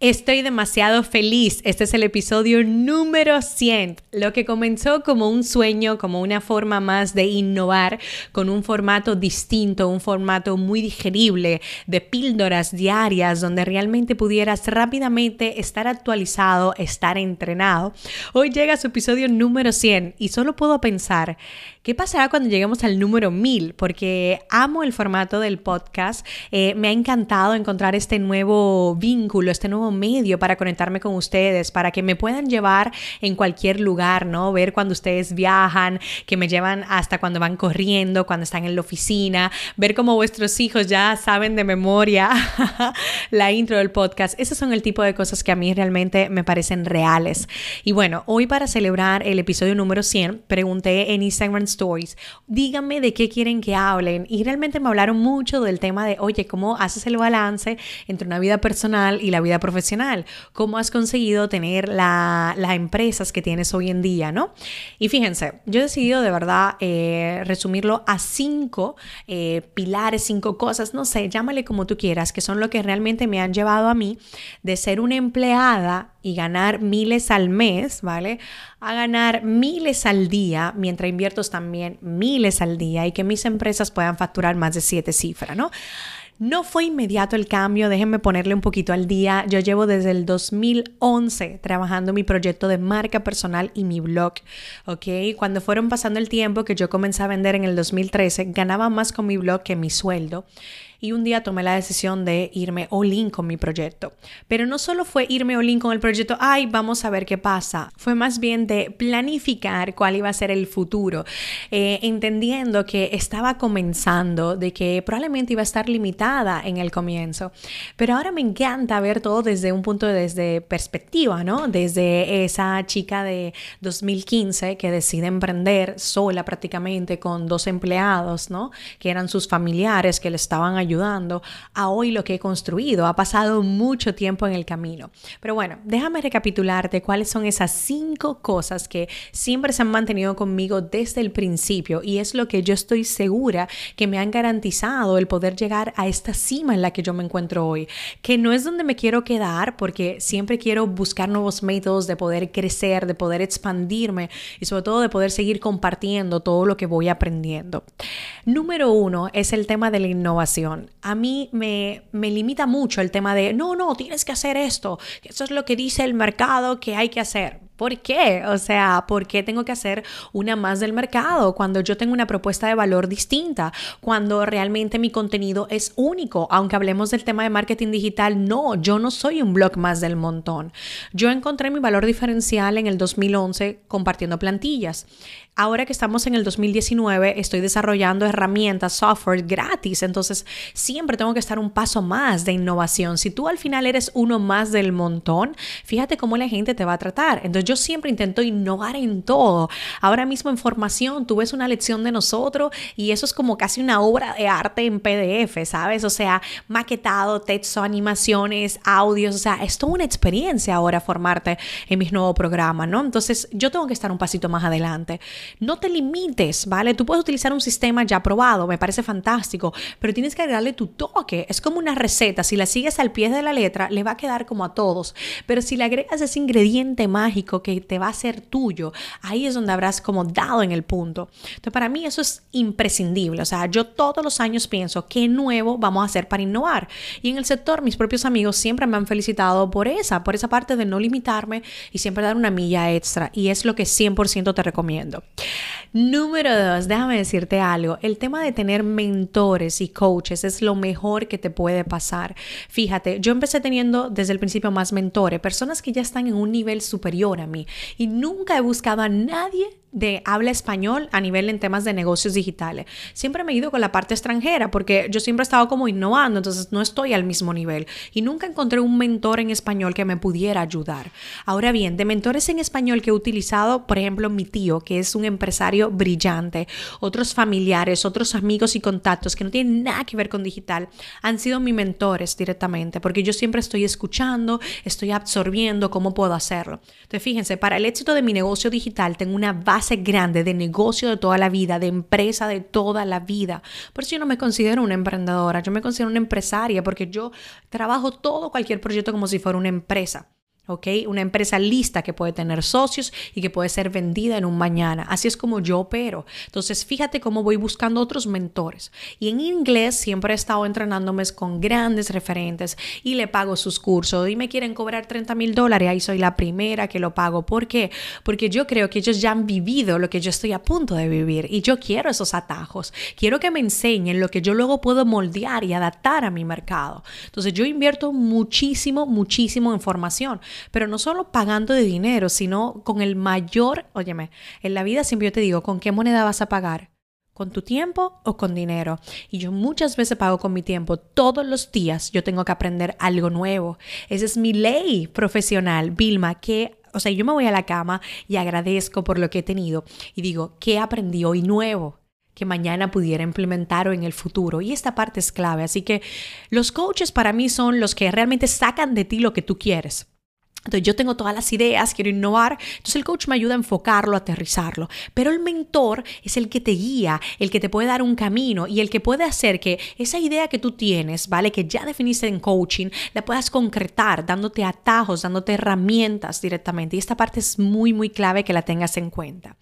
Estoy demasiado feliz. Este es el episodio número 100. Lo que comenzó como un sueño, como una forma más de innovar, con un formato distinto, un formato muy digerible, de píldoras diarias, donde realmente pudieras rápidamente estar actualizado, estar entrenado. Hoy llega su episodio número 100 y solo puedo pensar ¿Qué pasará cuando lleguemos al número 1000? Porque amo el formato del podcast. Eh, me ha encantado encontrar este nuevo vínculo, este nuevo medio para conectarme con ustedes, para que me puedan llevar en cualquier lugar, ¿no? Ver cuando ustedes viajan, que me llevan hasta cuando van corriendo, cuando están en la oficina, ver cómo vuestros hijos ya saben de memoria la intro del podcast. Esos son el tipo de cosas que a mí realmente me parecen reales. Y bueno, hoy para celebrar el episodio número 100, pregunté en Instagram Díganme de qué quieren que hablen. Y realmente me hablaron mucho del tema de, oye, ¿cómo haces el balance entre una vida personal y la vida profesional? ¿Cómo has conseguido tener las empresas que tienes hoy en día, no? Y fíjense, yo he decidido de verdad eh, resumirlo a cinco eh, pilares, cinco cosas, no sé, llámale como tú quieras, que son lo que realmente me han llevado a mí de ser una empleada y ganar miles al mes, ¿vale? A ganar miles al día, mientras invierto también miles al día y que mis empresas puedan facturar más de siete cifras, ¿no? No fue inmediato el cambio, déjenme ponerle un poquito al día. Yo llevo desde el 2011 trabajando mi proyecto de marca personal y mi blog, ¿ok? Cuando fueron pasando el tiempo que yo comencé a vender en el 2013, ganaba más con mi blog que mi sueldo y un día tomé la decisión de irme all in con mi proyecto. Pero no solo fue irme all in con el proyecto, ay, vamos a ver qué pasa, fue más bien de planificar cuál iba a ser el futuro, eh, entendiendo que estaba comenzando, de que probablemente iba a estar limitada en el comienzo. Pero ahora me encanta ver todo desde un punto de perspectiva, ¿no? Desde esa chica de 2015 que decide emprender sola prácticamente con dos empleados, ¿no? Que eran sus familiares que le estaban ayudando ayudando a hoy lo que he construido. Ha pasado mucho tiempo en el camino. Pero bueno, déjame recapitularte cuáles son esas cinco cosas que siempre se han mantenido conmigo desde el principio y es lo que yo estoy segura que me han garantizado el poder llegar a esta cima en la que yo me encuentro hoy, que no es donde me quiero quedar porque siempre quiero buscar nuevos métodos de poder crecer, de poder expandirme y sobre todo de poder seguir compartiendo todo lo que voy aprendiendo. Número uno es el tema de la innovación. A mí me, me limita mucho el tema de, no, no, tienes que hacer esto, eso es lo que dice el mercado que hay que hacer. ¿Por qué? O sea, ¿por qué tengo que hacer una más del mercado cuando yo tengo una propuesta de valor distinta? Cuando realmente mi contenido es único. Aunque hablemos del tema de marketing digital, no, yo no soy un blog más del montón. Yo encontré mi valor diferencial en el 2011 compartiendo plantillas. Ahora que estamos en el 2019, estoy desarrollando herramientas, software gratis, entonces siempre tengo que estar un paso más de innovación. Si tú al final eres uno más del montón, fíjate cómo la gente te va a tratar. Entonces yo siempre intento innovar en todo. Ahora mismo en formación, tú ves una lección de nosotros y eso es como casi una obra de arte en PDF, ¿sabes? O sea, maquetado, texto, animaciones, audios, o sea, es toda una experiencia ahora formarte en mis nuevos programas, ¿no? Entonces yo tengo que estar un pasito más adelante. No te limites, ¿vale? Tú puedes utilizar un sistema ya probado, me parece fantástico, pero tienes que agregarle tu toque. Es como una receta, si la sigues al pie de la letra, le va a quedar como a todos, pero si le agregas ese ingrediente mágico que te va a ser tuyo, ahí es donde habrás como dado en el punto. Entonces, para mí eso es imprescindible. O sea, yo todos los años pienso, ¿qué nuevo vamos a hacer para innovar? Y en el sector, mis propios amigos siempre me han felicitado por esa, por esa parte de no limitarme y siempre dar una milla extra. Y es lo que 100% te recomiendo. Número dos, déjame decirte algo. El tema de tener mentores y coaches es lo mejor que te puede pasar. Fíjate, yo empecé teniendo desde el principio más mentores, personas que ya están en un nivel superior a mí y nunca he buscado a nadie de habla español a nivel en temas de negocios digitales. Siempre me he ido con la parte extranjera porque yo siempre he estado como innovando, entonces no estoy al mismo nivel y nunca encontré un mentor en español que me pudiera ayudar. Ahora bien, de mentores en español que he utilizado, por ejemplo, mi tío, que es un empresario brillante, otros familiares, otros amigos y contactos que no tienen nada que ver con digital, han sido mis mentores directamente porque yo siempre estoy escuchando, estoy absorbiendo cómo puedo hacerlo. Entonces, fíjense, para el éxito de mi negocio digital tengo una grande de negocio de toda la vida, de empresa de toda la vida. Por eso yo no me considero una emprendedora, yo me considero una empresaria porque yo trabajo todo cualquier proyecto como si fuera una empresa. ¿Ok? Una empresa lista que puede tener socios y que puede ser vendida en un mañana. Así es como yo opero. Entonces, fíjate cómo voy buscando otros mentores. Y en inglés siempre he estado entrenándome con grandes referentes y le pago sus cursos y me quieren cobrar 30 mil dólares. Ahí soy la primera que lo pago. ¿Por qué? Porque yo creo que ellos ya han vivido lo que yo estoy a punto de vivir y yo quiero esos atajos. Quiero que me enseñen lo que yo luego puedo moldear y adaptar a mi mercado. Entonces, yo invierto muchísimo, muchísimo en formación pero no solo pagando de dinero, sino con el mayor, óyeme, en la vida siempre yo te digo, ¿con qué moneda vas a pagar? ¿Con tu tiempo o con dinero? Y yo muchas veces pago con mi tiempo. Todos los días yo tengo que aprender algo nuevo. Esa es mi ley profesional, Vilma, que o sea, yo me voy a la cama y agradezco por lo que he tenido y digo, ¿qué aprendí hoy nuevo? que mañana pudiera implementar o en el futuro. Y esta parte es clave. Así que los coaches para mí son los que realmente sacan de ti lo que tú quieres. Entonces yo tengo todas las ideas, quiero innovar, entonces el coach me ayuda a enfocarlo, a aterrizarlo, pero el mentor es el que te guía, el que te puede dar un camino y el que puede hacer que esa idea que tú tienes, ¿vale? Que ya definiste en coaching, la puedas concretar, dándote atajos, dándote herramientas directamente. Y esta parte es muy, muy clave que la tengas en cuenta.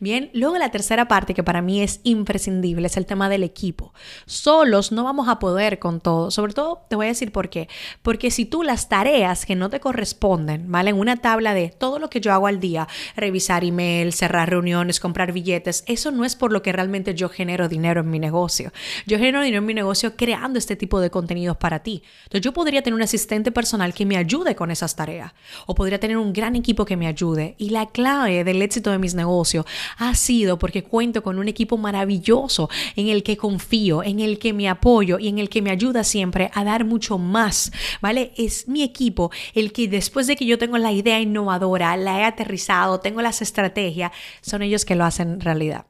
Bien, luego la tercera parte que para mí es imprescindible es el tema del equipo. Solos no vamos a poder con todo, sobre todo te voy a decir por qué, porque si tú las tareas que no te corresponden, En una tabla de todo lo que yo hago al día, revisar email, cerrar reuniones, comprar billetes, eso no es por lo que realmente yo genero dinero en mi negocio. Yo genero dinero en mi negocio creando este tipo de contenidos para ti. Entonces yo podría tener un asistente personal que me ayude con esas tareas o podría tener un gran equipo que me ayude. Y la clave del éxito de mis negocios ha sido porque cuento con un equipo maravilloso en el que confío, en el que me apoyo y en el que me ayuda siempre a dar mucho más, ¿vale? Es mi equipo el que después de que yo tengo la idea innovadora, la he aterrizado, tengo las estrategias, son ellos que lo hacen realidad.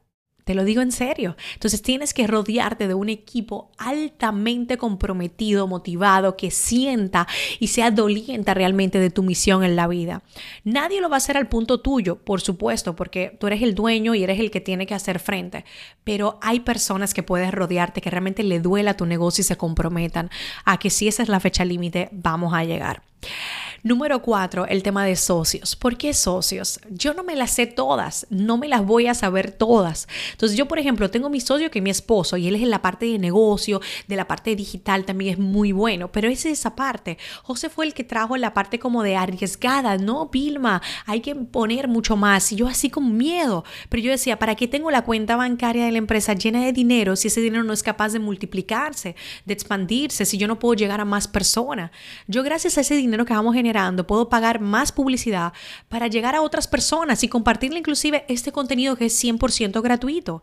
Te lo digo en serio. Entonces tienes que rodearte de un equipo altamente comprometido, motivado, que sienta y sea doliente realmente de tu misión en la vida. Nadie lo va a hacer al punto tuyo, por supuesto, porque tú eres el dueño y eres el que tiene que hacer frente. Pero hay personas que puedes rodearte que realmente le duela tu negocio y se comprometan a que si esa es la fecha límite, vamos a llegar. Número cuatro, el tema de socios. ¿Por qué socios? Yo no me las sé todas, no me las voy a saber todas. Entonces yo, por ejemplo, tengo mi socio que es mi esposo y él es en la parte de negocio, de la parte digital también es muy bueno, pero es esa parte. José fue el que trajo la parte como de arriesgada, no, Vilma, hay que poner mucho más. Y yo así con miedo, pero yo decía, ¿para qué tengo la cuenta bancaria de la empresa llena de dinero si ese dinero no es capaz de multiplicarse, de expandirse, si yo no puedo llegar a más personas? Yo gracias a ese dinero que vamos generando, puedo pagar más publicidad para llegar a otras personas y compartirle inclusive este contenido que es 100% gratuito.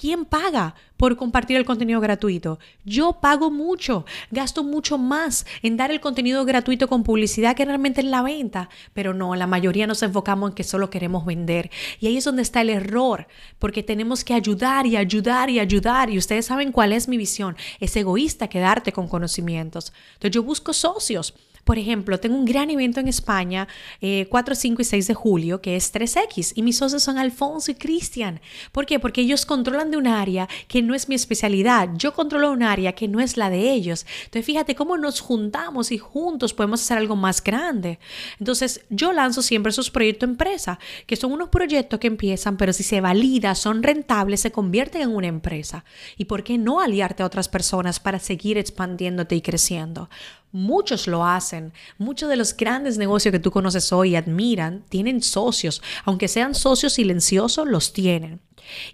¿Quién paga por compartir el contenido gratuito? Yo pago mucho, gasto mucho más en dar el contenido gratuito con publicidad que realmente en la venta. Pero no, la mayoría nos enfocamos en que solo queremos vender. Y ahí es donde está el error, porque tenemos que ayudar y ayudar y ayudar. Y ustedes saben cuál es mi visión. Es egoísta quedarte con conocimientos. Entonces yo busco socios por ejemplo, tengo un gran evento en España, 4, eh, 5 y 6 de julio, que es 3X, y mis socios son Alfonso y Cristian. ¿Por qué? Porque ellos controlan de un área que no es mi especialidad. Yo controlo un área que no es la de ellos. Entonces, fíjate cómo nos juntamos y juntos podemos hacer algo más grande. Entonces, yo lanzo siempre esos proyectos empresa, que son unos proyectos que empiezan, pero si se valida, son rentables, se convierten en una empresa. ¿Y por qué no aliarte a otras personas para seguir expandiéndote y creciendo? Muchos lo hacen. Muchos de los grandes negocios que tú conoces hoy y admiran tienen socios. Aunque sean socios silenciosos, los tienen.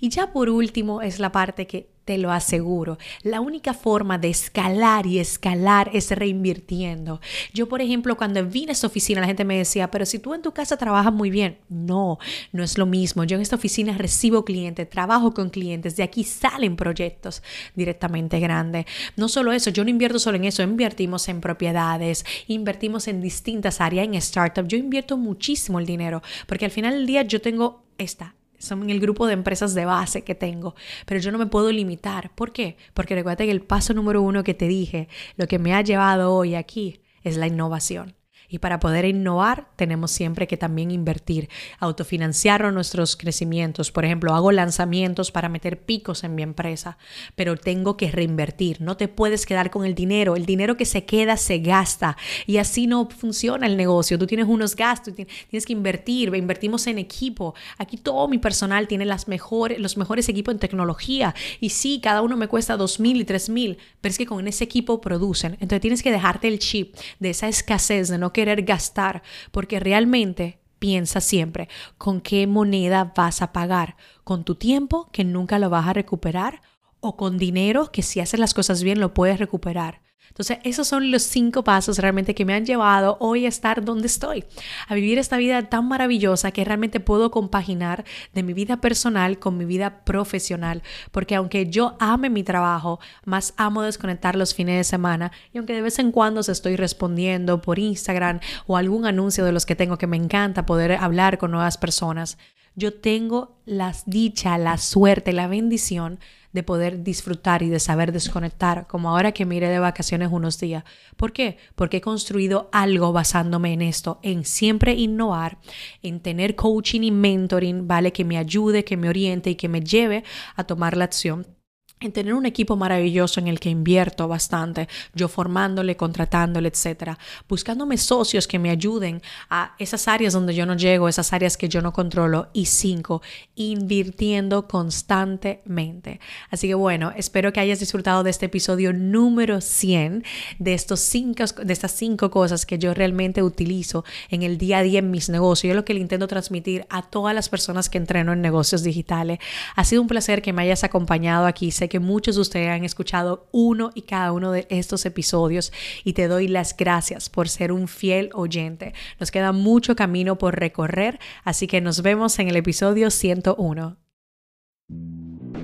Y ya por último es la parte que te lo aseguro. La única forma de escalar y escalar es reinvirtiendo. Yo, por ejemplo, cuando vine a esta oficina, la gente me decía, pero si tú en tu casa trabajas muy bien, no, no es lo mismo. Yo en esta oficina recibo clientes, trabajo con clientes, de aquí salen proyectos directamente grandes. No solo eso, yo no invierto solo en eso, invertimos en propiedades, invertimos en distintas áreas, en startups. Yo invierto muchísimo el dinero, porque al final del día yo tengo esta son el grupo de empresas de base que tengo, pero yo no me puedo limitar. ¿Por qué? Porque recuerda que el paso número uno que te dije, lo que me ha llevado hoy aquí, es la innovación. Y para poder innovar tenemos siempre que también invertir, autofinanciar nuestros crecimientos. Por ejemplo, hago lanzamientos para meter picos en mi empresa, pero tengo que reinvertir. No te puedes quedar con el dinero. El dinero que se queda se gasta y así no funciona el negocio. Tú tienes unos gastos, tienes que invertir. Invertimos en equipo. Aquí todo mi personal tiene las mejores, los mejores equipos en tecnología y sí, cada uno me cuesta dos mil y tres mil, pero es que con ese equipo producen. Entonces tienes que dejarte el chip de esa escasez de no querer gastar, porque realmente piensa siempre con qué moneda vas a pagar, con tu tiempo que nunca lo vas a recuperar o con dinero que si haces las cosas bien lo puedes recuperar. Entonces, esos son los cinco pasos realmente que me han llevado hoy a estar donde estoy, a vivir esta vida tan maravillosa que realmente puedo compaginar de mi vida personal con mi vida profesional, porque aunque yo ame mi trabajo, más amo desconectar los fines de semana y aunque de vez en cuando se estoy respondiendo por Instagram o algún anuncio de los que tengo que me encanta poder hablar con nuevas personas, yo tengo la dicha, la suerte, la bendición de poder disfrutar y de saber desconectar, como ahora que me iré de vacaciones unos días. ¿Por qué? Porque he construido algo basándome en esto, en siempre innovar, en tener coaching y mentoring, ¿vale? Que me ayude, que me oriente y que me lleve a tomar la acción en tener un equipo maravilloso en el que invierto bastante, yo formándole, contratándole, etcétera, buscándome socios que me ayuden a esas áreas donde yo no llego, esas áreas que yo no controlo y cinco, invirtiendo constantemente. Así que bueno, espero que hayas disfrutado de este episodio número 100 de estos cinco de estas cinco cosas que yo realmente utilizo en el día a día en mis negocios. Yo lo que le intento transmitir a todas las personas que entreno en negocios digitales. Ha sido un placer que me hayas acompañado aquí que muchos de ustedes han escuchado uno y cada uno de estos episodios y te doy las gracias por ser un fiel oyente. Nos queda mucho camino por recorrer, así que nos vemos en el episodio 101.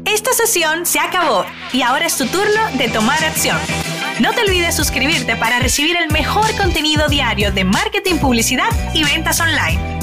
Esta sesión se acabó y ahora es tu turno de tomar acción. No te olvides suscribirte para recibir el mejor contenido diario de marketing, publicidad y ventas online.